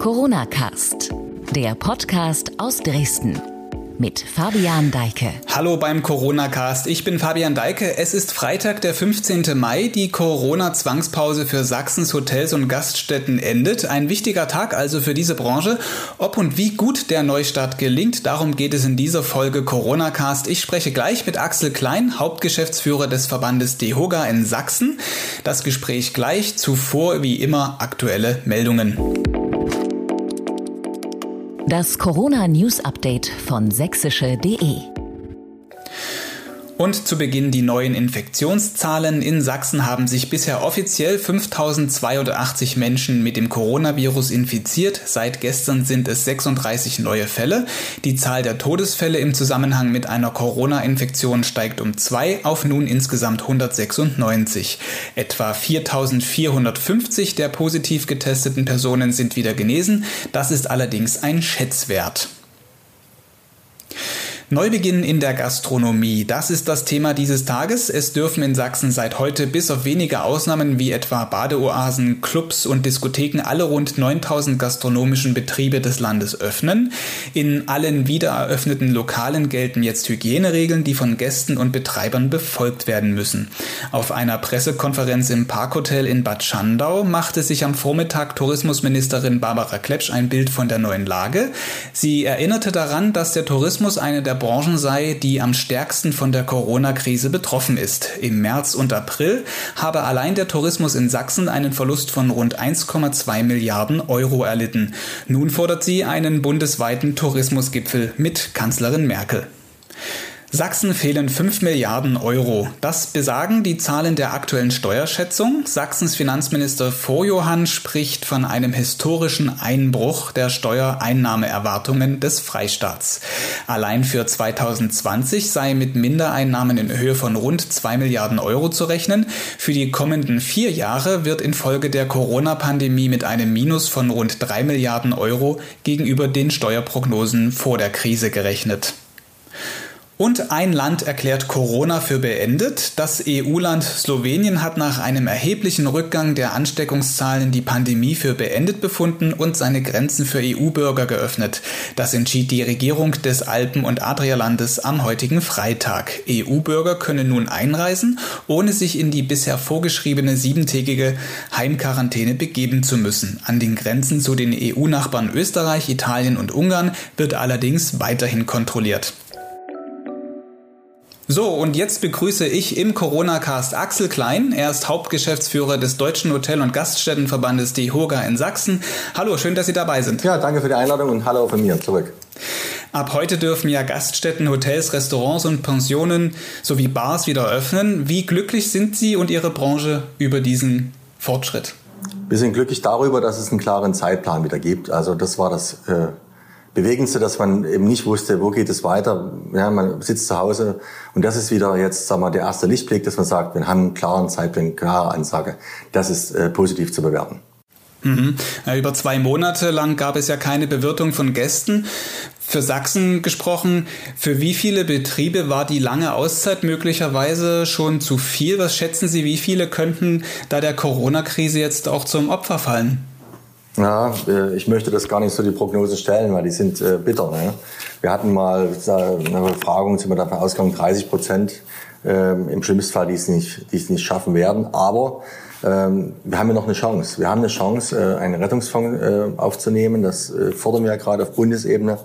Corona Cast, der Podcast aus Dresden mit Fabian Deike. Hallo beim Corona-Cast. Ich bin Fabian Deike. Es ist Freitag, der 15. Mai. Die Corona-Zwangspause für Sachsens Hotels und Gaststätten endet. Ein wichtiger Tag also für diese Branche. Ob und wie gut der Neustart gelingt, darum geht es in dieser Folge Corona-Cast. Ich spreche gleich mit Axel Klein, Hauptgeschäftsführer des Verbandes DEHOGA in Sachsen. Das Gespräch gleich. Zuvor wie immer aktuelle Meldungen. Das Corona News Update von sächsische.de und zu Beginn die neuen Infektionszahlen. In Sachsen haben sich bisher offiziell 5082 Menschen mit dem Coronavirus infiziert. Seit gestern sind es 36 neue Fälle. Die Zahl der Todesfälle im Zusammenhang mit einer Corona-Infektion steigt um zwei auf nun insgesamt 196. Etwa 4450 der positiv getesteten Personen sind wieder genesen. Das ist allerdings ein Schätzwert. Neubeginn in der Gastronomie, das ist das Thema dieses Tages. Es dürfen in Sachsen seit heute bis auf wenige Ausnahmen wie etwa Badeoasen, Clubs und Diskotheken alle rund 9000 gastronomischen Betriebe des Landes öffnen. In allen wiedereröffneten Lokalen gelten jetzt Hygieneregeln, die von Gästen und Betreibern befolgt werden müssen. Auf einer Pressekonferenz im Parkhotel in Bad Schandau machte sich am Vormittag Tourismusministerin Barbara Klepsch ein Bild von der neuen Lage. Sie erinnerte daran, dass der Tourismus eine der Branchen sei, die am stärksten von der Corona-Krise betroffen ist. Im März und April habe allein der Tourismus in Sachsen einen Verlust von rund 1,2 Milliarden Euro erlitten. Nun fordert sie einen bundesweiten Tourismusgipfel mit Kanzlerin Merkel. Sachsen fehlen 5 Milliarden Euro. Das besagen die Zahlen der aktuellen Steuerschätzung. Sachsens Finanzminister Vorjohann spricht von einem historischen Einbruch der Steuereinnahmeerwartungen des Freistaats. Allein für 2020 sei mit Mindereinnahmen in Höhe von rund 2 Milliarden Euro zu rechnen. Für die kommenden vier Jahre wird infolge der Corona-Pandemie mit einem Minus von rund 3 Milliarden Euro gegenüber den Steuerprognosen vor der Krise gerechnet. Und ein Land erklärt Corona für beendet. Das EU-Land Slowenien hat nach einem erheblichen Rückgang der Ansteckungszahlen die Pandemie für beendet befunden und seine Grenzen für EU-Bürger geöffnet. Das entschied die Regierung des Alpen- und Adrialandes am heutigen Freitag. EU-Bürger können nun einreisen, ohne sich in die bisher vorgeschriebene siebentägige Heimquarantäne begeben zu müssen. An den Grenzen zu den EU-Nachbarn Österreich, Italien und Ungarn wird allerdings weiterhin kontrolliert. So, und jetzt begrüße ich im Corona-Cast Axel Klein. Er ist Hauptgeschäftsführer des Deutschen Hotel- und Gaststättenverbandes DEHOGA in Sachsen. Hallo, schön, dass Sie dabei sind. Ja, danke für die Einladung und hallo von mir zurück. Ab heute dürfen ja Gaststätten, Hotels, Restaurants und Pensionen sowie Bars wieder öffnen. Wie glücklich sind Sie und Ihre Branche über diesen Fortschritt? Wir sind glücklich darüber, dass es einen klaren Zeitplan wieder gibt. Also das war das äh, Bewegendste, dass man eben nicht wusste, wo geht es weiter. Ja, man sitzt zu Hause und das ist wieder jetzt, sagen wir, der erste Lichtblick, dass man sagt, wir haben einen klaren Zeitplan, klare Ansage. Das ist äh, positiv zu bewerten. Mhm. Ja, über zwei Monate lang gab es ja keine Bewirtung von Gästen. Für Sachsen gesprochen, für wie viele Betriebe war die lange Auszeit möglicherweise schon zu viel? Was schätzen Sie, wie viele könnten da der Corona-Krise jetzt auch zum Opfer fallen? Ja, äh, ich möchte das gar nicht so die Prognose stellen, weil die sind äh, bitter. Ne? Wir hatten mal eine Befragung, sind wir davon ausgegangen, 30 Prozent ähm, im schlimmsten Fall, die es nicht, die es nicht schaffen werden. Aber ähm, wir haben ja noch eine Chance. Wir haben eine Chance, äh, einen Rettungsfonds äh, aufzunehmen. Das äh, fordern wir ja gerade auf Bundesebene.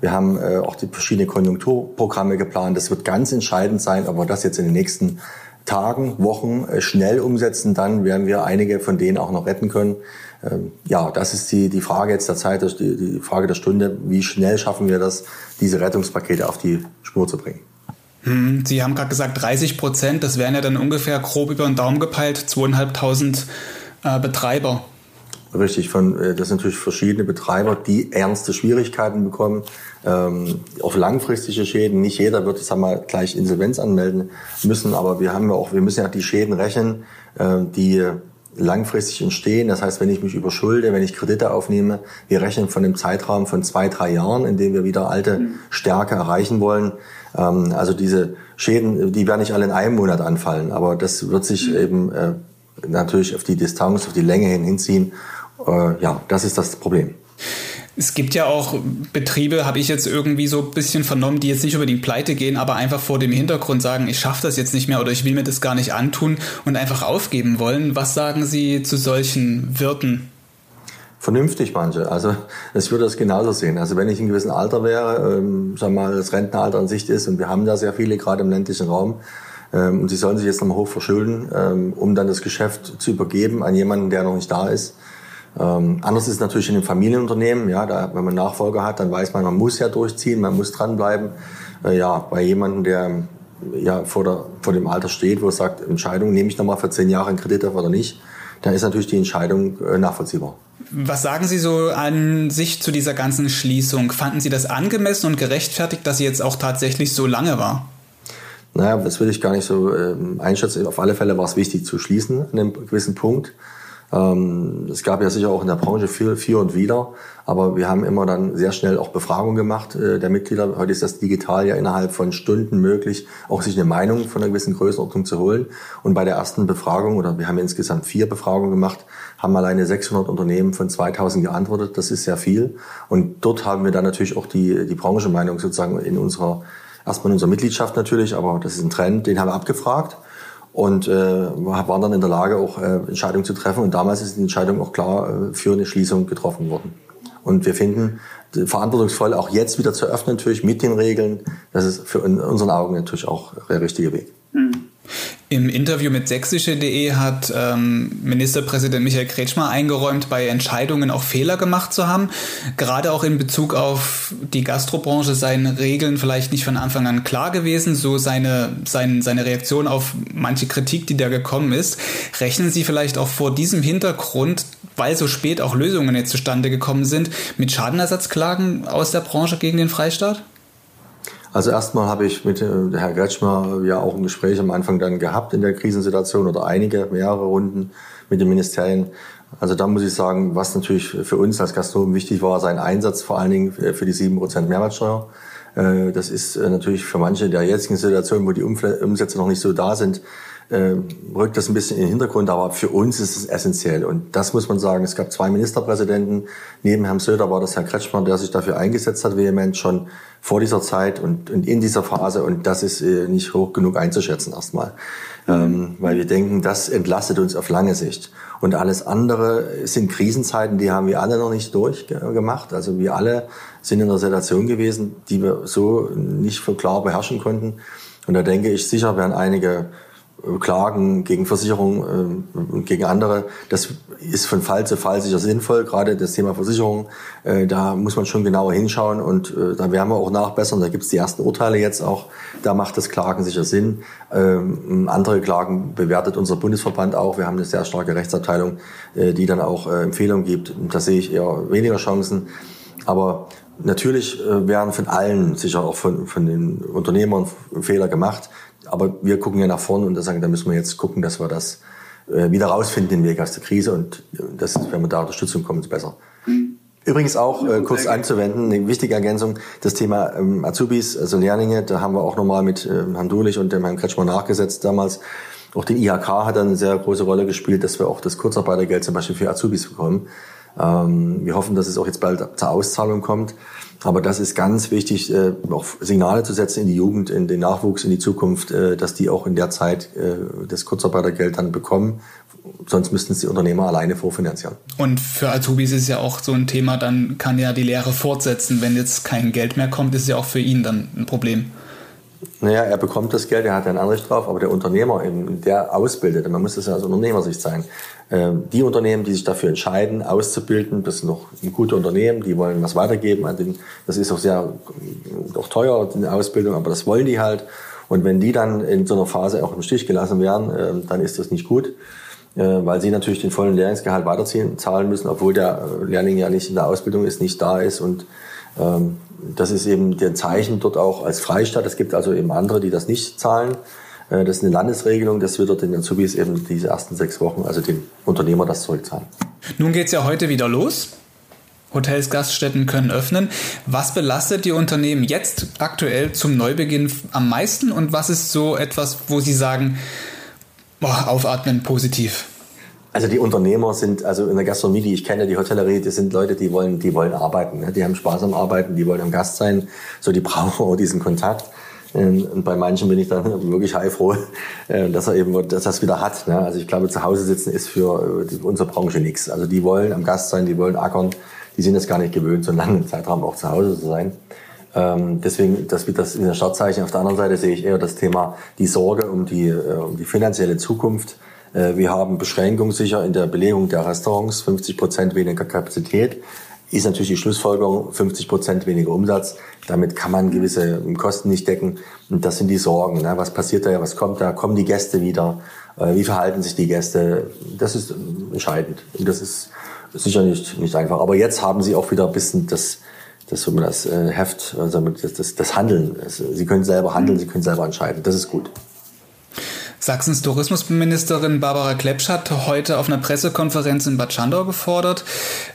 Wir haben äh, auch die verschiedenen Konjunkturprogramme geplant. Das wird ganz entscheidend sein, ob wir das jetzt in den nächsten Tagen, Wochen äh, schnell umsetzen, dann werden wir einige von denen auch noch retten können. Ähm, ja, das ist die, die Frage jetzt der Zeit, die, die Frage der Stunde. Wie schnell schaffen wir das, diese Rettungspakete auf die Spur zu bringen? Hm, Sie haben gerade gesagt 30 Prozent, das wären ja dann ungefähr grob über den Daumen gepeilt, zweieinhalbtausend äh, Betreiber. Richtig, von, äh, das sind natürlich verschiedene Betreiber, die ernste Schwierigkeiten bekommen, ähm, auf langfristige Schäden. Nicht jeder wird, sag mal, gleich Insolvenz anmelden müssen, aber wir haben ja auch, wir müssen ja die Schäden rechnen, äh, die langfristig entstehen. Das heißt, wenn ich mich überschulde, wenn ich Kredite aufnehme, wir rechnen von einem Zeitraum von zwei, drei Jahren, in dem wir wieder alte mhm. Stärke erreichen wollen. Ähm, also diese Schäden, die werden nicht alle in einem Monat anfallen, aber das wird sich mhm. eben äh, natürlich auf die Distanz, auf die Länge hin hinziehen. Äh, ja, das ist das Problem. Es gibt ja auch Betriebe, habe ich jetzt irgendwie so ein bisschen vernommen, die jetzt nicht unbedingt pleite gehen, aber einfach vor dem Hintergrund sagen, ich schaffe das jetzt nicht mehr oder ich will mir das gar nicht antun und einfach aufgeben wollen. Was sagen Sie zu solchen Wirten? Vernünftig manche. Also ich würde das genauso sehen. Also wenn ich in gewissem Alter wäre, ähm, sagen wir mal, das Rentenalter an Sicht ist und wir haben da sehr viele, gerade im ländlichen Raum, ähm, und sie sollen sich jetzt nochmal hoch verschulden, ähm, um dann das Geschäft zu übergeben an jemanden, der noch nicht da ist, ähm, anders ist es natürlich in einem Familienunternehmen, ja, da, wenn man Nachfolger hat, dann weiß man, man muss ja durchziehen, man muss dranbleiben. Äh, ja, bei jemandem, der ja vor, der, vor dem Alter steht, wo er sagt, Entscheidung, nehme ich nochmal für zehn Jahre einen Kredit auf oder nicht, dann ist natürlich die Entscheidung äh, nachvollziehbar. Was sagen Sie so an sich zu dieser ganzen Schließung? Fanden Sie das angemessen und gerechtfertigt, dass sie jetzt auch tatsächlich so lange war? Naja, das will ich gar nicht so ähm, einschätzen. Auf alle Fälle war es wichtig zu schließen an einem gewissen Punkt. Ähm, es gab ja sicher auch in der Branche viel, viel und wieder, aber wir haben immer dann sehr schnell auch Befragungen gemacht äh, der Mitglieder. Heute ist das digital ja innerhalb von Stunden möglich, auch sich eine Meinung von einer gewissen Größenordnung zu holen. Und bei der ersten Befragung, oder wir haben insgesamt vier Befragungen gemacht, haben alleine 600 Unternehmen von 2000 geantwortet. Das ist sehr viel. Und dort haben wir dann natürlich auch die, die Branchenmeinung sozusagen in unserer, erstmal in unserer Mitgliedschaft natürlich, aber das ist ein Trend, den haben wir abgefragt und äh, waren dann in der Lage, auch äh, Entscheidungen zu treffen. Und damals ist die Entscheidung auch klar äh, für eine Schließung getroffen worden. Und wir finden verantwortungsvoll auch jetzt wieder zu öffnen, natürlich mit den Regeln, das ist für in unseren Augen natürlich auch der richtige Weg. Mhm. Im Interview mit sächsische.de hat ähm, Ministerpräsident Michael Kretschmer eingeräumt, bei Entscheidungen auch Fehler gemacht zu haben. Gerade auch in Bezug auf die Gastrobranche seien Regeln vielleicht nicht von Anfang an klar gewesen. So seine, sein, seine Reaktion auf manche Kritik, die da gekommen ist. Rechnen Sie vielleicht auch vor diesem Hintergrund, weil so spät auch Lösungen jetzt zustande gekommen sind, mit Schadenersatzklagen aus der Branche gegen den Freistaat? Also erstmal habe ich mit äh, Herrn Gretschmer ja auch ein Gespräch am Anfang dann gehabt in der Krisensituation oder einige, mehrere Runden mit den Ministerien. Also da muss ich sagen, was natürlich für uns als Gastronomen wichtig war, sein Einsatz vor allen Dingen für die 7% Mehrwertsteuer. Äh, das ist äh, natürlich für manche in der jetzigen Situation, wo die Umsätze noch nicht so da sind, äh, rückt das ein bisschen in den Hintergrund, aber für uns ist es essentiell. Und das muss man sagen. Es gab zwei Ministerpräsidenten. Neben Herrn Söder war das Herr Kretschmann, der sich dafür eingesetzt hat, vehement schon vor dieser Zeit und, und in dieser Phase. Und das ist äh, nicht hoch genug einzuschätzen erstmal. Ähm, weil wir denken, das entlastet uns auf lange Sicht. Und alles andere sind Krisenzeiten, die haben wir alle noch nicht durchgemacht. Also wir alle sind in einer Situation gewesen, die wir so nicht klar beherrschen konnten. Und da denke ich, sicher werden einige Klagen gegen Versicherungen äh, und gegen andere, das ist von Fall zu Fall sicher sinnvoll. Gerade das Thema Versicherung, äh, da muss man schon genauer hinschauen und äh, da werden wir auch nachbessern. Da gibt es die ersten Urteile jetzt auch. Da macht das Klagen sicher Sinn. Ähm, andere Klagen bewertet unser Bundesverband auch. Wir haben eine sehr starke Rechtsabteilung, die dann auch Empfehlungen gibt. Da sehe ich eher weniger Chancen. Aber natürlich werden von allen, sicher auch von, von den Unternehmern Fehler gemacht. Aber wir gucken ja nach vorne und sagen, da müssen wir jetzt gucken, dass wir das äh, wieder rausfinden, den Weg aus der Krise. Und äh, das, wenn wir da Unterstützung kommen, ist besser. Mhm. Übrigens auch äh, kurz anzuwenden, eine wichtige Ergänzung, das Thema ähm, Azubis, also Lehrlinge, da haben wir auch nochmal mit ähm, Herrn Dulich und dem Herrn Kretschmer nachgesetzt damals. Auch den IHK hat eine sehr große Rolle gespielt, dass wir auch das Kurzarbeitergeld zum Beispiel für Azubis bekommen. Ähm, wir hoffen, dass es auch jetzt bald zur Auszahlung kommt. Aber das ist ganz wichtig, äh, auch Signale zu setzen in die Jugend, in den Nachwuchs, in die Zukunft, äh, dass die auch in der Zeit äh, das Kurzarbeitergeld dann bekommen. Sonst müssten es die Unternehmer alleine vorfinanzieren. Und für Azubis ist ja auch so ein Thema, dann kann ja die Lehre fortsetzen. Wenn jetzt kein Geld mehr kommt, ist ja auch für ihn dann ein Problem. Naja, er bekommt das Geld, er hat ein Anrecht drauf, aber der Unternehmer, der ausbildet, man muss das ja aus Unternehmersicht sein, die Unternehmen, die sich dafür entscheiden, auszubilden, das sind noch gute Unternehmen, die wollen was weitergeben an den, das ist auch sehr auch teuer, die Ausbildung, aber das wollen die halt. Und wenn die dann in so einer Phase auch im Stich gelassen werden, ähm, dann ist das nicht gut, äh, weil sie natürlich den vollen Lehrlingsgehalt weiterziehen, zahlen müssen, obwohl der Lehrling ja nicht in der Ausbildung ist, nicht da ist und ähm, das ist eben der Zeichen dort auch als Freistaat. Es gibt also eben andere, die das nicht zahlen. Äh, das ist eine Landesregelung, dass wir dort den Azubis eben diese ersten sechs Wochen, also dem Unternehmer das zurückzahlen. Nun geht es ja heute wieder los. Hotels, Gaststätten können öffnen. Was belastet die Unternehmen jetzt aktuell zum Neubeginn am meisten und was ist so etwas, wo sie sagen, boah, aufatmen, positiv? Also die Unternehmer sind, also in der Gastronomie, die ich kenne, die Hotellerie, das sind Leute, die wollen, die wollen arbeiten. Ne? Die haben Spaß am Arbeiten, die wollen am Gast sein. So, die brauchen auch diesen Kontakt. Ähm, und bei manchen bin ich dann wirklich heilfroh, äh, dass er eben, dass das wieder hat. Ne? Also ich glaube, zu Hause sitzen ist für äh, unsere Branche nichts. Also die wollen am Gast sein, die wollen ackern. Die sind es gar nicht gewöhnt, so einen langen Zeitraum auch zu Hause zu sein. Ähm, deswegen, das wird das in der Startzeichen. Auf der anderen Seite sehe ich eher das Thema die Sorge um die, äh, um die finanzielle Zukunft. Wir haben Beschränkungen sicher in der Belegung der Restaurants, 50 Prozent weniger Kapazität. Ist natürlich die Schlussfolgerung 50 Prozent weniger Umsatz. Damit kann man gewisse Kosten nicht decken. Und das sind die Sorgen. Ne? Was passiert da? Was kommt da? Kommen die Gäste wieder? Äh, wie verhalten sich die Gäste? Das ist entscheidend. Und das ist sicher nicht, nicht einfach. Aber jetzt haben sie auch wieder ein bisschen das, das, das äh, Heft, also das, das, das Handeln. Also sie können selber handeln, sie können selber entscheiden. Das ist gut. Sachsens Tourismusministerin Barbara Klepsch hat heute auf einer Pressekonferenz in Bad Schandau gefordert,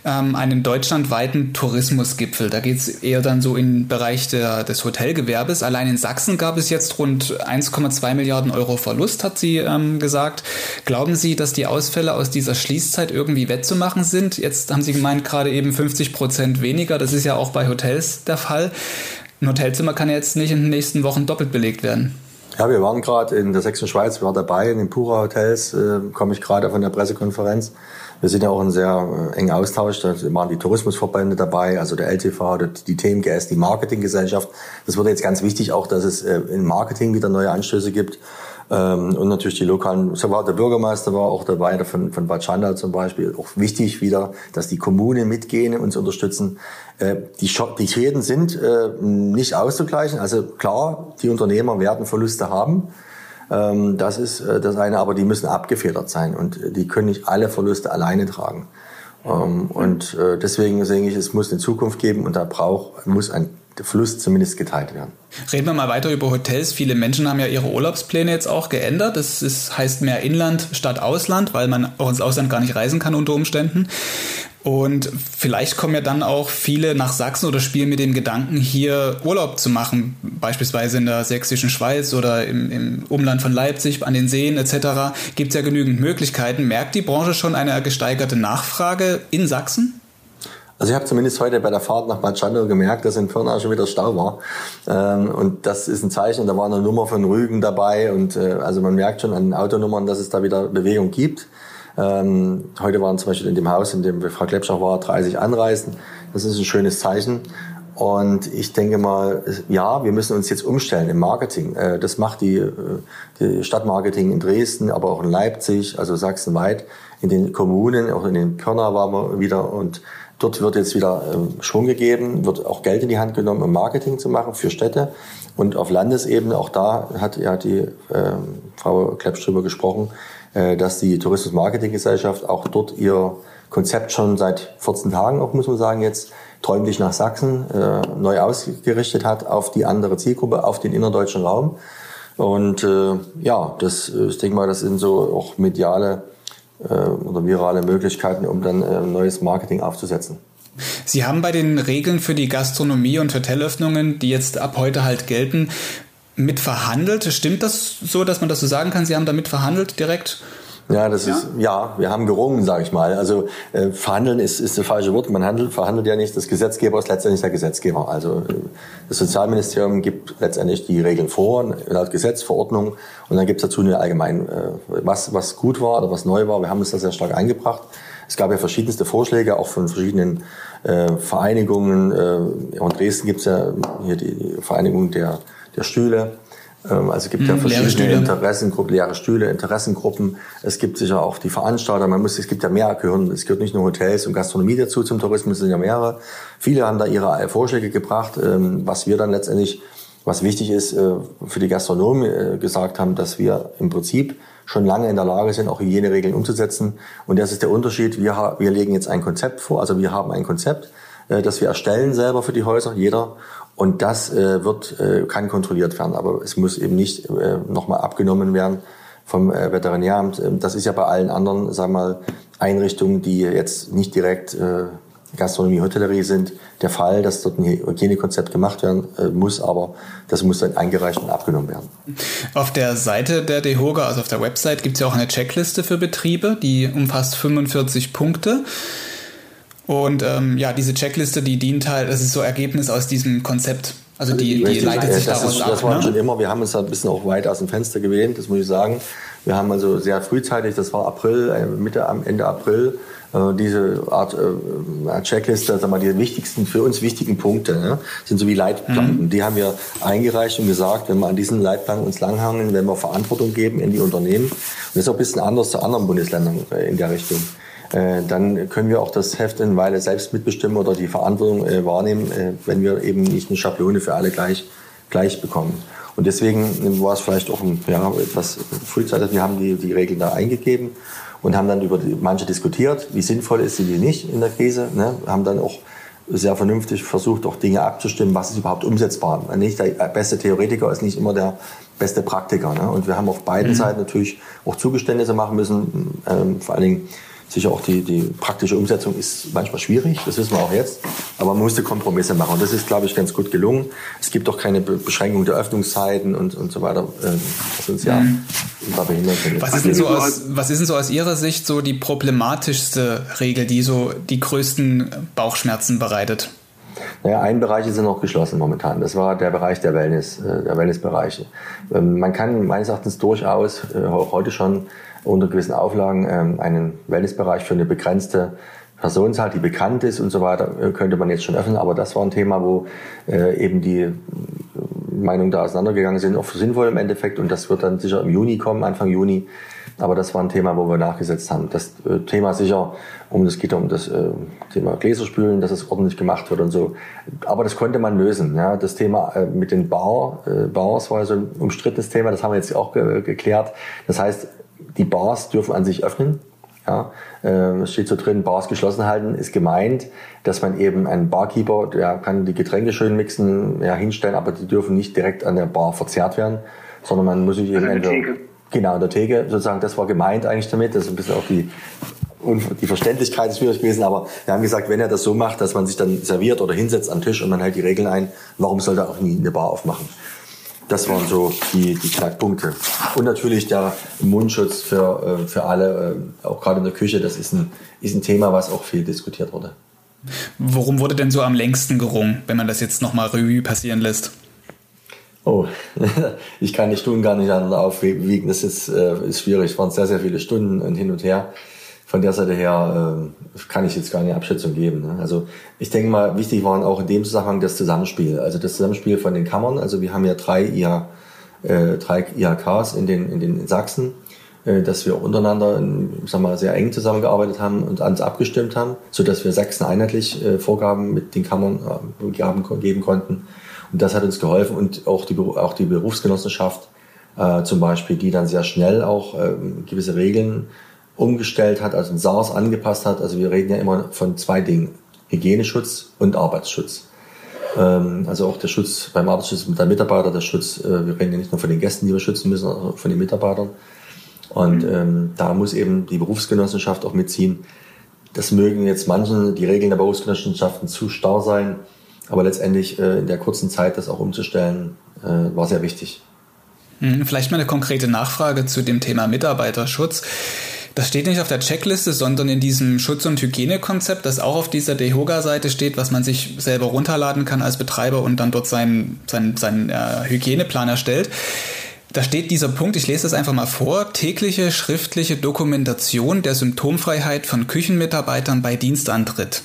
ähm, einen deutschlandweiten Tourismusgipfel. Da geht es eher dann so in den Bereich der, des Hotelgewerbes. Allein in Sachsen gab es jetzt rund 1,2 Milliarden Euro Verlust, hat sie ähm, gesagt. Glauben Sie, dass die Ausfälle aus dieser Schließzeit irgendwie wettzumachen sind? Jetzt haben Sie gemeint, gerade eben 50 Prozent weniger. Das ist ja auch bei Hotels der Fall. Ein Hotelzimmer kann jetzt nicht in den nächsten Wochen doppelt belegt werden. Ja, wir waren gerade in der Sächsischen Schweiz, wir waren dabei in den Pura Hotels, äh, komme ich gerade von der Pressekonferenz. Wir sind ja auch in sehr äh, engen Austausch, da waren die Tourismusverbände dabei, also der LTV, die TMGS, die Marketinggesellschaft. Das wurde jetzt ganz wichtig auch, dass es äh, im Marketing wieder neue Anstöße gibt. Ähm, und natürlich die lokalen, so war der Bürgermeister war auch dabei, von, von Bad Schandau zum Beispiel. Auch wichtig wieder, dass die Kommunen mitgehen, uns unterstützen. Äh, die, die Schäden sind äh, nicht auszugleichen. Also klar, die Unternehmer werden Verluste haben. Ähm, das ist äh, das eine, aber die müssen abgefedert sein und die können nicht alle Verluste alleine tragen. Ähm, und deswegen denke ich, es muss eine Zukunft geben und da braucht, muss ein der Fluss zumindest geteilt werden. Reden wir mal weiter über Hotels. Viele Menschen haben ja ihre Urlaubspläne jetzt auch geändert. Das ist, heißt mehr Inland statt Ausland, weil man auch ins Ausland gar nicht reisen kann unter Umständen. Und vielleicht kommen ja dann auch viele nach Sachsen oder spielen mit dem Gedanken, hier Urlaub zu machen, beispielsweise in der sächsischen Schweiz oder im, im Umland von Leipzig, an den Seen etc. Gibt es ja genügend Möglichkeiten. Merkt die Branche schon eine gesteigerte Nachfrage in Sachsen? Also ich habe zumindest heute bei der Fahrt nach Bad Schandau gemerkt, dass in Pirna schon wieder Stau war. Ähm, und das ist ein Zeichen, da war eine Nummer von Rügen dabei. Und äh, also man merkt schon an den Autonummern, dass es da wieder Bewegung gibt. Ähm, heute waren zum Beispiel in dem Haus, in dem Frau Klepschach war, 30 Anreisen. Das ist ein schönes Zeichen. Und ich denke mal, ja, wir müssen uns jetzt umstellen im Marketing. Äh, das macht die, äh, die Stadtmarketing in Dresden, aber auch in Leipzig, also sachsenweit, in den Kommunen, auch in den Pirna waren wir wieder und Dort wird jetzt wieder ähm, Schwung gegeben, wird auch Geld in die Hand genommen, um Marketing zu machen für Städte. Und auf Landesebene, auch da hat ja die äh, Frau Klepsch drüber gesprochen, äh, dass die Tourismus-Marketing-Gesellschaft auch dort ihr Konzept schon seit 14 Tagen, auch muss man sagen, jetzt träumlich nach Sachsen äh, neu ausgerichtet hat auf die andere Zielgruppe, auf den innerdeutschen Raum. Und äh, ja, das, äh, ich denke mal, das sind so auch mediale äh, oder virale Möglichkeiten, um dann äh, neues Marketing aufzusetzen. Sie haben bei den Regeln für die Gastronomie und Hotelöffnungen, die jetzt ab heute halt gelten, mit verhandelt. Stimmt das so, dass man das so sagen kann? Sie haben damit verhandelt direkt? Ja, das ja? ist ja, wir haben gerungen, sage ich mal. Also äh, verhandeln ist, ist das falsche Wort. Man handelt, verhandelt ja nicht. Das Gesetzgeber ist letztendlich der Gesetzgeber. Also äh, das Sozialministerium gibt letztendlich die Regeln vor, laut Gesetz, Verordnung, und dann gibt es dazu eine allgemein, äh, was was gut war oder was neu war. Wir haben uns da sehr stark eingebracht. Es gab ja verschiedenste Vorschläge, auch von verschiedenen äh, Vereinigungen. Äh, in Dresden gibt es ja hier die, die Vereinigung der der Stühle. Ähm, also es gibt ja hm, verschiedene Interessengruppen, leere Stühle, Interessengruppen. Es gibt sicher auch die Veranstalter. Man muss, es gibt ja mehr gehören. Es gehört nicht nur Hotels und Gastronomie dazu zum Tourismus, es sind ja mehrere. Viele haben da ihre Vorschläge gebracht, ähm, was wir dann letztendlich, was wichtig ist, äh, für die Gastronomen äh, gesagt haben, dass wir im Prinzip schon lange in der Lage sind, auch Hygieneregeln umzusetzen. Und das ist der Unterschied. Wir, wir legen jetzt ein Konzept vor. Also wir haben ein Konzept, äh, das wir erstellen selber für die Häuser, jeder. Und das äh, wird, äh, kann kontrolliert werden, aber es muss eben nicht äh, nochmal abgenommen werden vom äh, Veterinäramt. Ähm, das ist ja bei allen anderen, sagen wir mal, Einrichtungen, die jetzt nicht direkt äh, Gastronomie, Hotellerie sind, der Fall, dass dort ein Hygienekonzept gemacht werden äh, muss, aber das muss dann eingereicht und abgenommen werden. Auf der Seite der DEHOGA, also auf der Website, gibt es ja auch eine Checkliste für Betriebe, die umfasst 45 Punkte. Und ähm, ja, diese Checkliste, die dient halt, das ist so Ergebnis aus diesem Konzept. Also die, die leitet sich das daraus ist, ab. Das war ne? schon immer, wir haben uns da ein bisschen auch weit aus dem Fenster gewählt, das muss ich sagen. Wir haben also sehr frühzeitig, das war April, äh, Mitte, Ende April, äh, diese Art äh, Checkliste, sag mal, die wichtigsten, für uns wichtigen Punkte, ne, sind so wie Leitplanken. Mhm. Die haben wir eingereicht und gesagt, wenn wir an diesen Leitplanken uns langhangeln, wenn wir Verantwortung geben in die Unternehmen. Und das ist auch ein bisschen anders zu anderen Bundesländern in der Richtung. Dann können wir auch das Heft in Weile selbst mitbestimmen oder die Verantwortung wahrnehmen, wenn wir eben nicht eine Schablone für alle gleich, gleich bekommen. Und deswegen war es vielleicht auch ein, ja, etwas frühzeitig. Wir haben die, die Regeln da eingegeben und haben dann über die, manche diskutiert, wie sinnvoll ist sie, wie nicht in der Krise. Ne? Haben dann auch sehr vernünftig versucht, auch Dinge abzustimmen, was ist überhaupt umsetzbar. Nicht der beste Theoretiker ist nicht immer der beste Praktiker. Ne? Und wir haben auf beiden mhm. Seiten natürlich auch Zugeständnisse machen müssen, ähm, vor allen Dingen Sicher auch die, die praktische Umsetzung ist manchmal schwierig, das wissen wir auch jetzt. Aber man musste Kompromisse machen. Und das ist, glaube ich, ganz gut gelungen. Es gibt auch keine Beschränkung der Öffnungszeiten und, und so weiter, ähm, was uns ja mhm. da behindert. Was ist, denn so aus, was ist denn so aus Ihrer Sicht so die problematischste Regel, die so die größten Bauchschmerzen bereitet? Naja, ein Bereich ist ja noch geschlossen momentan. Das war der Bereich der Wellness, äh, der Wellnessbereiche. Ähm, man kann meines Erachtens durchaus äh, heute schon unter gewissen Auflagen ähm, einen Wellnessbereich für eine begrenzte Personenzahl, die bekannt ist und so weiter, äh, könnte man jetzt schon öffnen. Aber das war ein Thema, wo äh, eben die Meinungen da auseinandergegangen sind, auch sinnvoll im Endeffekt. Und das wird dann sicher im Juni kommen, Anfang Juni. Aber das war ein Thema, wo wir nachgesetzt haben. Das äh, Thema sicher, um das geht um das äh, Thema Gläserspülen, dass es ordentlich gemacht wird und so. Aber das konnte man lösen. Ja. Das Thema äh, mit den äh, Bars war so ein umstrittenes Thema. Das haben wir jetzt auch ge geklärt. Das heißt, die Bars dürfen an sich öffnen. Ja, äh, es steht so drin, Bars geschlossen halten, ist gemeint, dass man eben einen Barkeeper, der kann die Getränke schön mixen, ja, hinstellen, aber die dürfen nicht direkt an der Bar verzehrt werden, sondern man muss sich eben entweder, genau, der Theke, sozusagen, das war gemeint eigentlich damit, das ist ein bisschen auch die, die Verständlichkeit ist schwierig gewesen, aber wir haben gesagt, wenn er das so macht, dass man sich dann serviert oder hinsetzt am Tisch und man hält die Regeln ein, warum soll er auch nie eine Bar aufmachen? Das waren so die, die Knackpunkte. Und natürlich der Mundschutz für, äh, für alle, äh, auch gerade in der Küche, das ist ein, ist ein Thema, was auch viel diskutiert wurde. Worum wurde denn so am längsten gerungen, wenn man das jetzt nochmal Revue passieren lässt? Oh, ich kann die Stunden gar nicht aufwiegen. Das ist, äh, ist schwierig. Es waren sehr, sehr viele Stunden und hin und her von der Seite her äh, kann ich jetzt gar keine Abschätzung geben. Ne? Also ich denke mal, wichtig waren auch in dem Zusammenhang das Zusammenspiel. Also das Zusammenspiel von den Kammern. Also wir haben ja drei, IA, äh, drei IHKs in den, in den in Sachsen, äh, dass wir untereinander in, sagen wir, sehr eng zusammengearbeitet haben und uns abgestimmt haben, so dass wir Sachsen einheitlich äh, Vorgaben mit den Kammern äh, geben, geben konnten. Und das hat uns geholfen und auch die, auch die Berufsgenossenschaft äh, zum Beispiel, die dann sehr schnell auch äh, gewisse Regeln umgestellt hat, also den SARS angepasst hat. Also wir reden ja immer von zwei Dingen, Hygieneschutz und Arbeitsschutz. Ähm, also auch der Schutz beim Arbeitsschutz mit der Mitarbeiter, der Schutz, äh, wir reden ja nicht nur von den Gästen, die wir schützen müssen, sondern auch von den Mitarbeitern. Und ähm, da muss eben die Berufsgenossenschaft auch mitziehen. Das mögen jetzt manchen die Regeln der Berufsgenossenschaften zu starr sein, aber letztendlich äh, in der kurzen Zeit das auch umzustellen, äh, war sehr wichtig. Hm, vielleicht mal eine konkrete Nachfrage zu dem Thema Mitarbeiterschutz. Das steht nicht auf der Checkliste, sondern in diesem Schutz- und Hygienekonzept, das auch auf dieser DEHOGA-Seite steht, was man sich selber runterladen kann als Betreiber und dann dort seinen, seinen, seinen äh, Hygieneplan erstellt. Da steht dieser Punkt, ich lese das einfach mal vor, tägliche schriftliche Dokumentation der Symptomfreiheit von Küchenmitarbeitern bei Dienstantritt.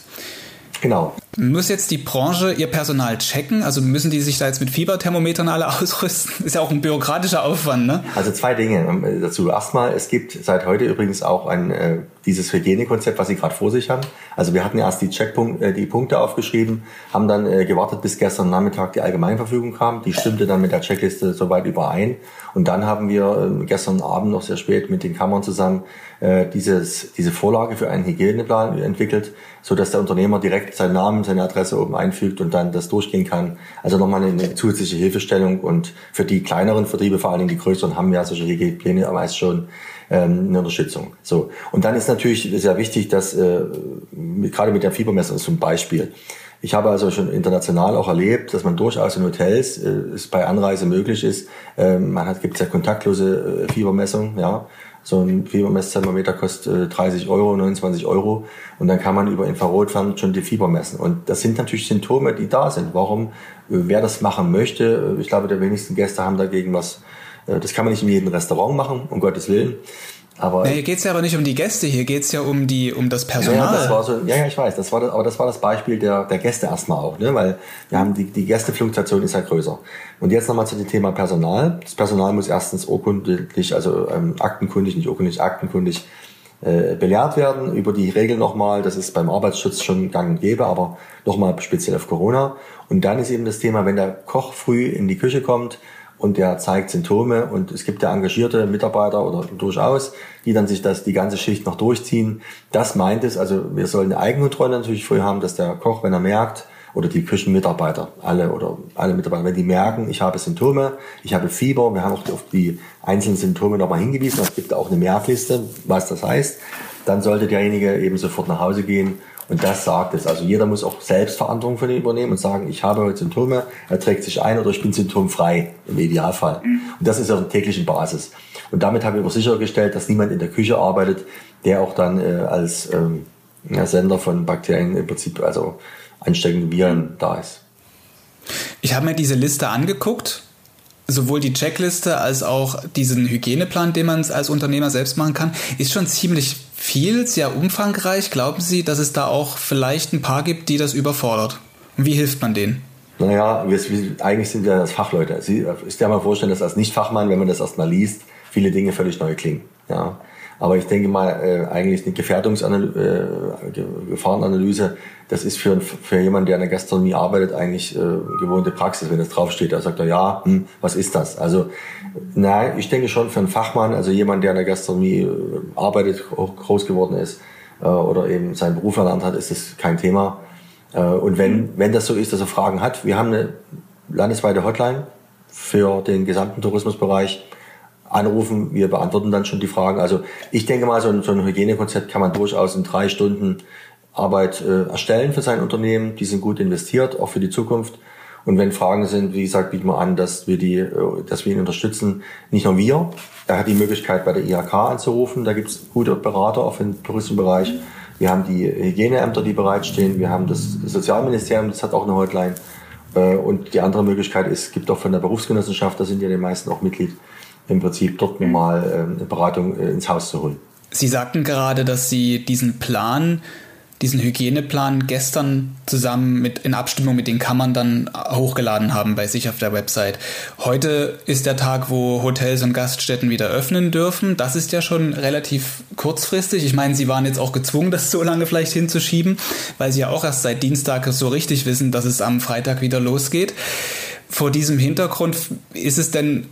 Genau. Muss jetzt die Branche ihr Personal checken? Also müssen die sich da jetzt mit Fieberthermometern alle ausrüsten? Ist ja auch ein bürokratischer Aufwand, ne? Also zwei Dinge ähm, dazu. Erstmal, es gibt seit heute übrigens auch ein äh, dieses Hygienekonzept, was Sie gerade vor sich haben. Also wir hatten erst die Checkpunkt, äh, die Punkte aufgeschrieben, haben dann äh, gewartet, bis gestern Nachmittag die Allgemeinverfügung kam. Die stimmte dann mit der Checkliste soweit überein. Und dann haben wir äh, gestern Abend noch sehr spät mit den Kammern zusammen äh, dieses, diese Vorlage für einen Hygieneplan entwickelt, so dass der Unternehmer direkt seinen Namen, seine Adresse oben einfügt und dann das durchgehen kann. Also nochmal eine zusätzliche Hilfestellung und für die kleineren Vertriebe, vor allen Dingen die größeren, haben ja solche Hygienepläne meist schon ähm, eine Unterstützung. So und dann ist natürlich sehr wichtig, dass äh, gerade mit der Fiebermessung zum Beispiel. Ich habe also schon international auch erlebt, dass man durchaus in Hotels äh, es bei Anreise möglich ist. Äh, man hat gibt ja kontaktlose äh, Fiebermessung, ja. So ein Fiebermessthermometer kostet 30 äh, Euro, 29 Euro und dann kann man über Infrarotfern schon die Fieber messen. Und das sind natürlich Symptome, die da sind. Warum, äh, wer das machen möchte, äh, ich glaube, die wenigsten Gäste haben dagegen was. Das kann man nicht in jedem Restaurant machen, um Gottes Willen. Aber ja, hier geht's ja aber nicht um die Gäste, hier geht's ja um die um das Personal. Ja, das war so, ja, ja, ich weiß, das war das, aber das war das Beispiel der, der Gäste erstmal auch, ne? weil wir haben die, die Gästefluktuation ist ja größer. Und jetzt nochmal zu dem Thema Personal. Das Personal muss erstens urkundlich, also ähm, aktenkundig, nicht urkundlich, aktenkundig äh, belehrt werden über die Regeln nochmal. Das ist beim Arbeitsschutz schon gang und gäbe, aber nochmal speziell auf Corona. Und dann ist eben das Thema, wenn der Koch früh in die Küche kommt, und der zeigt Symptome und es gibt ja engagierte Mitarbeiter oder durchaus, die dann sich das die ganze Schicht noch durchziehen. Das meint es, also wir sollen eine Eigenkontrolle natürlich früh haben, dass der Koch, wenn er merkt, oder die Küchenmitarbeiter, alle oder alle Mitarbeiter, wenn die merken, ich habe Symptome, ich habe Fieber, wir haben auch auf die einzelnen Symptome nochmal hingewiesen, es gibt auch eine Merkliste, was das heißt, dann sollte derjenige eben sofort nach Hause gehen und das sagt es. Also jeder muss auch Selbstverantwortung für den übernehmen und sagen, ich habe heute Symptome, er trägt sich ein oder ich bin symptomfrei im Idealfall. Mhm. Und das ist auf der täglichen Basis. Und damit haben wir aber sichergestellt, dass niemand in der Küche arbeitet, der auch dann äh, als ähm, ja, Sender von Bakterien im Prinzip, also ansteckende Viren da ist. Ich habe mir diese Liste angeguckt sowohl die Checkliste als auch diesen Hygieneplan, den man als Unternehmer selbst machen kann, ist schon ziemlich viel, sehr umfangreich. Glauben Sie, dass es da auch vielleicht ein paar gibt, die das überfordert? Und wie hilft man denen? Naja, wir, eigentlich sind wir das Fachleute. Sie ist ja mal vorstellen, dass als Nicht-Fachmann, wenn man das erstmal liest, viele Dinge völlig neu klingen. Ja. Aber ich denke mal, äh, eigentlich eine Gefährdungsanalyse, äh, Gefahrenanalyse, das ist für, für jemanden, der in der Gastronomie arbeitet, eigentlich äh, gewohnte Praxis. Wenn das draufsteht, da sagt er, ja, hm, was ist das? Also, nein, ich denke schon für einen Fachmann, also jemand, der in der Gastronomie äh, arbeitet, groß geworden ist äh, oder eben seinen Beruf erlernt hat, ist das kein Thema. Äh, und wenn, wenn das so ist, dass er Fragen hat, wir haben eine landesweite Hotline für den gesamten Tourismusbereich anrufen. Wir beantworten dann schon die Fragen. Also ich denke mal, so ein, so ein Hygienekonzept kann man durchaus in drei Stunden Arbeit äh, erstellen für sein Unternehmen. Die sind gut investiert, auch für die Zukunft. Und wenn Fragen sind, wie gesagt, bieten wir an, dass wir die, äh, dass wir ihn unterstützen. Nicht nur wir. Er hat die Möglichkeit, bei der IHK anzurufen. Da gibt es gute Berater auch im Tourismusbereich. Wir haben die Hygieneämter, die bereitstehen. Wir haben das Sozialministerium, das hat auch eine Hotline. Äh, und die andere Möglichkeit ist, gibt auch von der Berufsgenossenschaft, da sind ja die meisten auch Mitglied, im Prinzip dort nochmal ähm, eine Beratung äh, ins Haus zu holen. Sie sagten gerade, dass Sie diesen Plan, diesen Hygieneplan gestern zusammen mit in Abstimmung mit den Kammern dann hochgeladen haben bei sich auf der Website. Heute ist der Tag, wo Hotels und Gaststätten wieder öffnen dürfen. Das ist ja schon relativ kurzfristig. Ich meine, Sie waren jetzt auch gezwungen, das so lange vielleicht hinzuschieben, weil Sie ja auch erst seit Dienstag so richtig wissen, dass es am Freitag wieder losgeht. Vor diesem Hintergrund ist es denn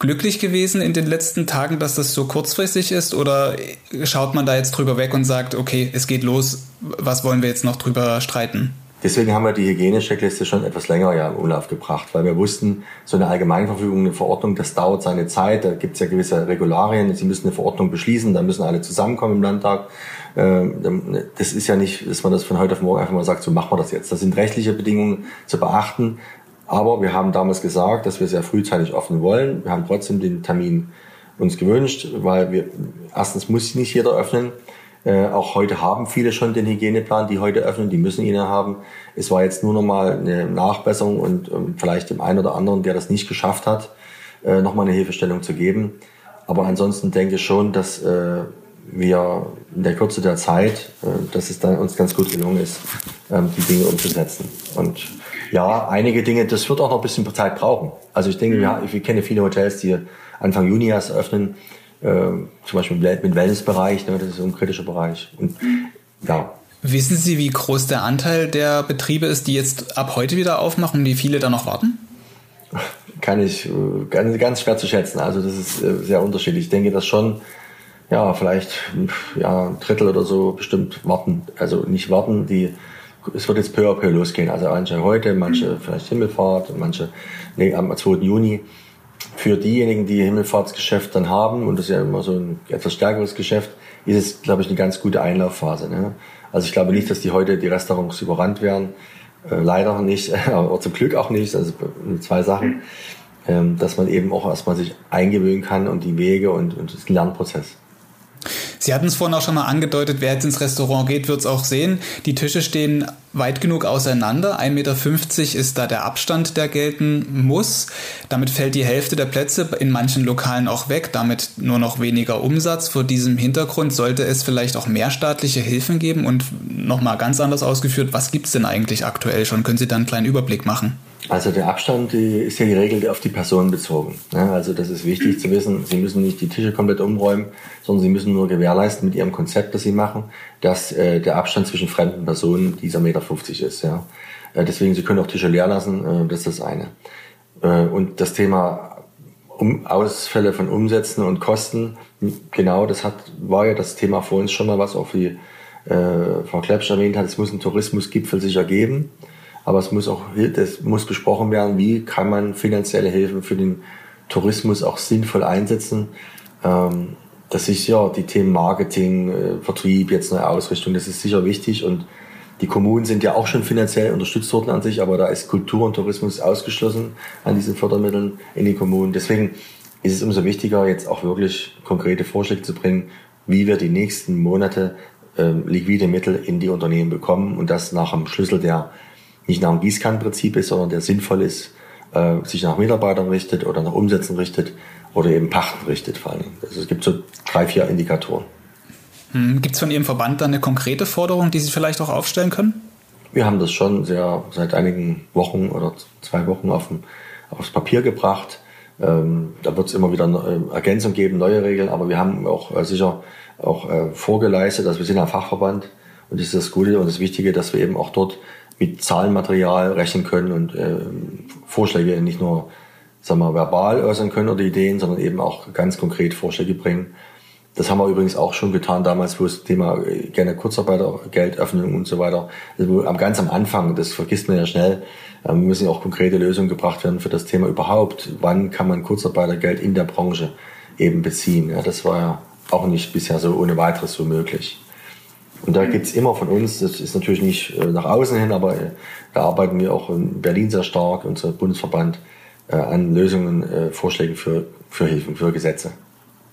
glücklich gewesen in den letzten Tagen, dass das so kurzfristig ist? Oder schaut man da jetzt drüber weg und sagt, okay, es geht los, was wollen wir jetzt noch drüber streiten? Deswegen haben wir die Hygienecheckliste schon etwas länger ja im Umlauf gebracht, weil wir wussten, so eine Allgemeinverfügung, eine Verordnung, das dauert seine Zeit, da gibt es ja gewisse Regularien, Sie müssen eine Verordnung beschließen, da müssen alle zusammenkommen im Landtag. Ähm, das ist ja nicht, dass man das von heute auf morgen einfach mal sagt, so machen wir das jetzt. Das sind rechtliche Bedingungen zu beachten. Aber wir haben damals gesagt, dass wir sehr frühzeitig öffnen wollen. Wir haben trotzdem den Termin uns gewünscht, weil wir erstens muss nicht jeder öffnen. Äh, auch heute haben viele schon den Hygieneplan, die heute öffnen, die müssen ihn haben. Es war jetzt nur noch mal eine Nachbesserung und ähm, vielleicht dem einen oder anderen, der das nicht geschafft hat, äh, noch mal eine Hilfestellung zu geben. Aber ansonsten denke ich schon, dass äh, wir in der Kürze der Zeit, äh, dass es dann uns ganz gut gelungen ist, ähm, die Dinge umzusetzen. Und ja, einige Dinge, das wird auch noch ein bisschen Zeit brauchen. Also ich denke, ja, ich kenne viele Hotels, die Anfang Juni erst öffnen, äh, zum Beispiel mit Wellnessbereich, ne, das ist so ein kritischer Bereich. Und ja. Wissen Sie, wie groß der Anteil der Betriebe ist, die jetzt ab heute wieder aufmachen, wie viele da noch warten? Kann ich äh, ganz, ganz schwer zu schätzen. Also das ist äh, sehr unterschiedlich. Ich denke, dass schon ja, vielleicht ja, ein Drittel oder so bestimmt warten. Also nicht warten, die es wird jetzt peu à peu losgehen. Also manche heute, manche vielleicht Himmelfahrt, manche nee, am 2. Juni. für diejenigen, die Himmelfahrtsgeschäft dann haben, und das ist ja immer so ein etwas stärkeres Geschäft, ist es, glaube ich, eine ganz gute Einlaufphase. Ne? Also ich glaube nicht, dass die heute die Restaurants überrannt werden. Äh, leider nicht, aber zum Glück auch nicht. Also zwei Sachen. Ähm, dass man eben auch erstmal sich eingewöhnen kann und die Wege und, und das Lernprozess. Sie hatten es vorhin auch schon mal angedeutet, wer jetzt ins Restaurant geht, wird es auch sehen. Die Tische stehen weit genug auseinander. 1,50 Meter ist da der Abstand, der gelten muss. Damit fällt die Hälfte der Plätze in manchen Lokalen auch weg, damit nur noch weniger Umsatz. Vor diesem Hintergrund sollte es vielleicht auch mehr staatliche Hilfen geben. Und nochmal ganz anders ausgeführt, was gibt es denn eigentlich aktuell schon? Können Sie da einen kleinen Überblick machen? Also der Abstand die ist ja geregelt auf die Person bezogen. Ja, also das ist wichtig zu wissen. Sie müssen nicht die Tische komplett umräumen, sondern Sie müssen nur gewährleisten mit Ihrem Konzept, das Sie machen, dass äh, der Abstand zwischen fremden Personen dieser Meter 50 ist. Äh, deswegen, Sie können auch Tische leer lassen, äh, das ist das eine. Und das Thema Ausfälle von Umsätzen und Kosten, genau, das hat, war ja das Thema vor uns schon mal, was auch äh, Frau Klepsch erwähnt hat, es muss einen Tourismusgipfel sicher geben. Aber es muss auch, das muss besprochen werden, wie kann man finanzielle Hilfen für den Tourismus auch sinnvoll einsetzen. Ähm, das ist ja die Themen Marketing, äh, Vertrieb, jetzt eine Ausrichtung, das ist sicher wichtig und die Kommunen sind ja auch schon finanziell unterstützt worden an sich, aber da ist Kultur und Tourismus ausgeschlossen an diesen Fördermitteln in den Kommunen. Deswegen ist es umso wichtiger, jetzt auch wirklich konkrete Vorschläge zu bringen, wie wir die nächsten Monate ähm, liquide Mittel in die Unternehmen bekommen und das nach dem Schlüssel der nicht nach dem Gießkannenprinzip ist, sondern der sinnvoll ist, äh, sich nach Mitarbeitern richtet oder nach Umsätzen richtet oder eben Pachten richtet vor allem. Also es gibt so drei, vier Indikatoren. Hm, gibt es von Ihrem Verband da eine konkrete Forderung, die Sie vielleicht auch aufstellen können? Wir haben das schon sehr seit einigen Wochen oder zwei Wochen auf dem, aufs Papier gebracht. Ähm, da wird es immer wieder äh, Ergänzung geben, neue Regeln, aber wir haben auch äh, sicher auch äh, vorgeleistet, dass wir sind ein Fachverband und das ist das Gute und das Wichtige, dass wir eben auch dort mit Zahlenmaterial rechnen können und äh, Vorschläge nicht nur sagen wir, verbal äußern können oder Ideen, sondern eben auch ganz konkret Vorschläge bringen. Das haben wir übrigens auch schon getan damals, wo das Thema äh, gerne Kurzarbeitergeldöffnung und so weiter, also ganz am Anfang, das vergisst man ja schnell, äh, müssen auch konkrete Lösungen gebracht werden für das Thema überhaupt. Wann kann man Kurzarbeitergeld in der Branche eben beziehen? Ja, das war ja auch nicht bisher so ohne weiteres so möglich. Und da gibt's immer von uns, das ist natürlich nicht äh, nach außen hin, aber äh, da arbeiten wir auch in Berlin sehr stark, unser Bundesverband, äh, an Lösungen, Vorschlägen für, für Hilfen, für Gesetze.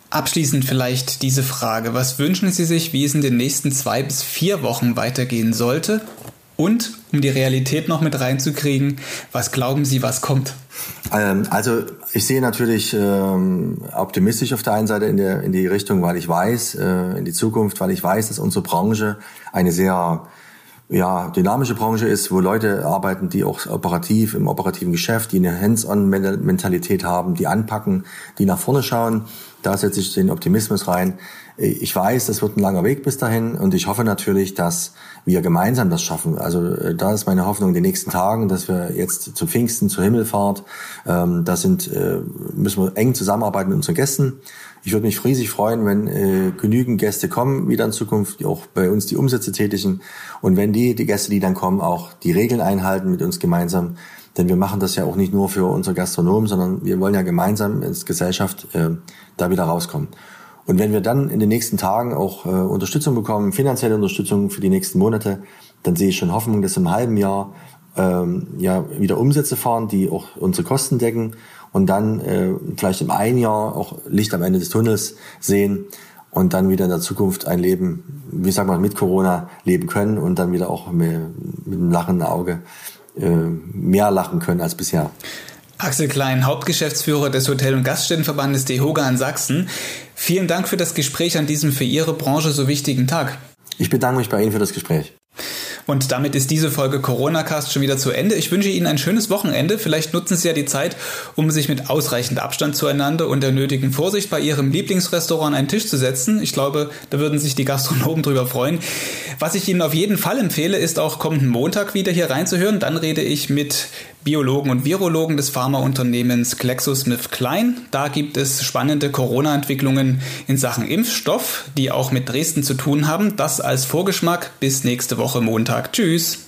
Abschließend vielleicht diese Frage. Was wünschen Sie sich, wie es in den nächsten zwei bis vier Wochen weitergehen sollte? Und, um die Realität noch mit reinzukriegen, was glauben Sie, was kommt? Ähm, also ich sehe natürlich ähm, optimistisch auf der einen Seite in, der, in die Richtung, weil ich weiß, äh, in die Zukunft, weil ich weiß, dass unsere Branche eine sehr ja, dynamische Branche ist, wo Leute arbeiten, die auch operativ im operativen Geschäft, die eine Hands-on-Mentalität haben, die anpacken, die nach vorne schauen. Da setze ich den Optimismus rein. Ich weiß, das wird ein langer Weg bis dahin und ich hoffe natürlich, dass wir gemeinsam das schaffen. Also äh, da ist meine Hoffnung in den nächsten Tagen, dass wir jetzt zu Pfingsten, zur Himmelfahrt, ähm, da sind, äh, müssen wir eng zusammenarbeiten mit unseren Gästen. Ich würde mich riesig freuen, wenn äh, genügend Gäste kommen wieder in Zukunft, die auch bei uns die Umsätze tätigen und wenn die, die Gäste, die dann kommen, auch die Regeln einhalten mit uns gemeinsam. Denn wir machen das ja auch nicht nur für unsere Gastronomen, sondern wir wollen ja gemeinsam als Gesellschaft äh, da wieder rauskommen. Und wenn wir dann in den nächsten Tagen auch äh, Unterstützung bekommen, finanzielle Unterstützung für die nächsten Monate, dann sehe ich schon Hoffnung, dass im halben Jahr ähm, ja wieder Umsätze fahren, die auch unsere Kosten decken und dann äh, vielleicht im einen Jahr auch Licht am Ende des Tunnels sehen und dann wieder in der Zukunft ein Leben, wie sagt man, mit Corona leben können und dann wieder auch mit, mit einem lachenden Auge äh, mehr lachen können als bisher. Axel Klein, Hauptgeschäftsführer des Hotel- und Gaststättenverbandes DEHOGA in Sachsen. Vielen Dank für das Gespräch an diesem für Ihre Branche so wichtigen Tag. Ich bedanke mich bei Ihnen für das Gespräch. Und damit ist diese Folge Corona Cast schon wieder zu Ende. Ich wünsche Ihnen ein schönes Wochenende. Vielleicht nutzen Sie ja die Zeit, um sich mit ausreichend Abstand zueinander und der nötigen Vorsicht bei Ihrem Lieblingsrestaurant an einen Tisch zu setzen. Ich glaube, da würden sich die Gastronomen drüber freuen. Was ich Ihnen auf jeden Fall empfehle, ist auch kommenden Montag wieder hier reinzuhören. Dann rede ich mit Biologen und Virologen des Pharmaunternehmens GlaxoSmithKline. Da gibt es spannende Corona-Entwicklungen in Sachen Impfstoff, die auch mit Dresden zu tun haben. Das als Vorgeschmack bis nächste Woche Montag. Tschüss.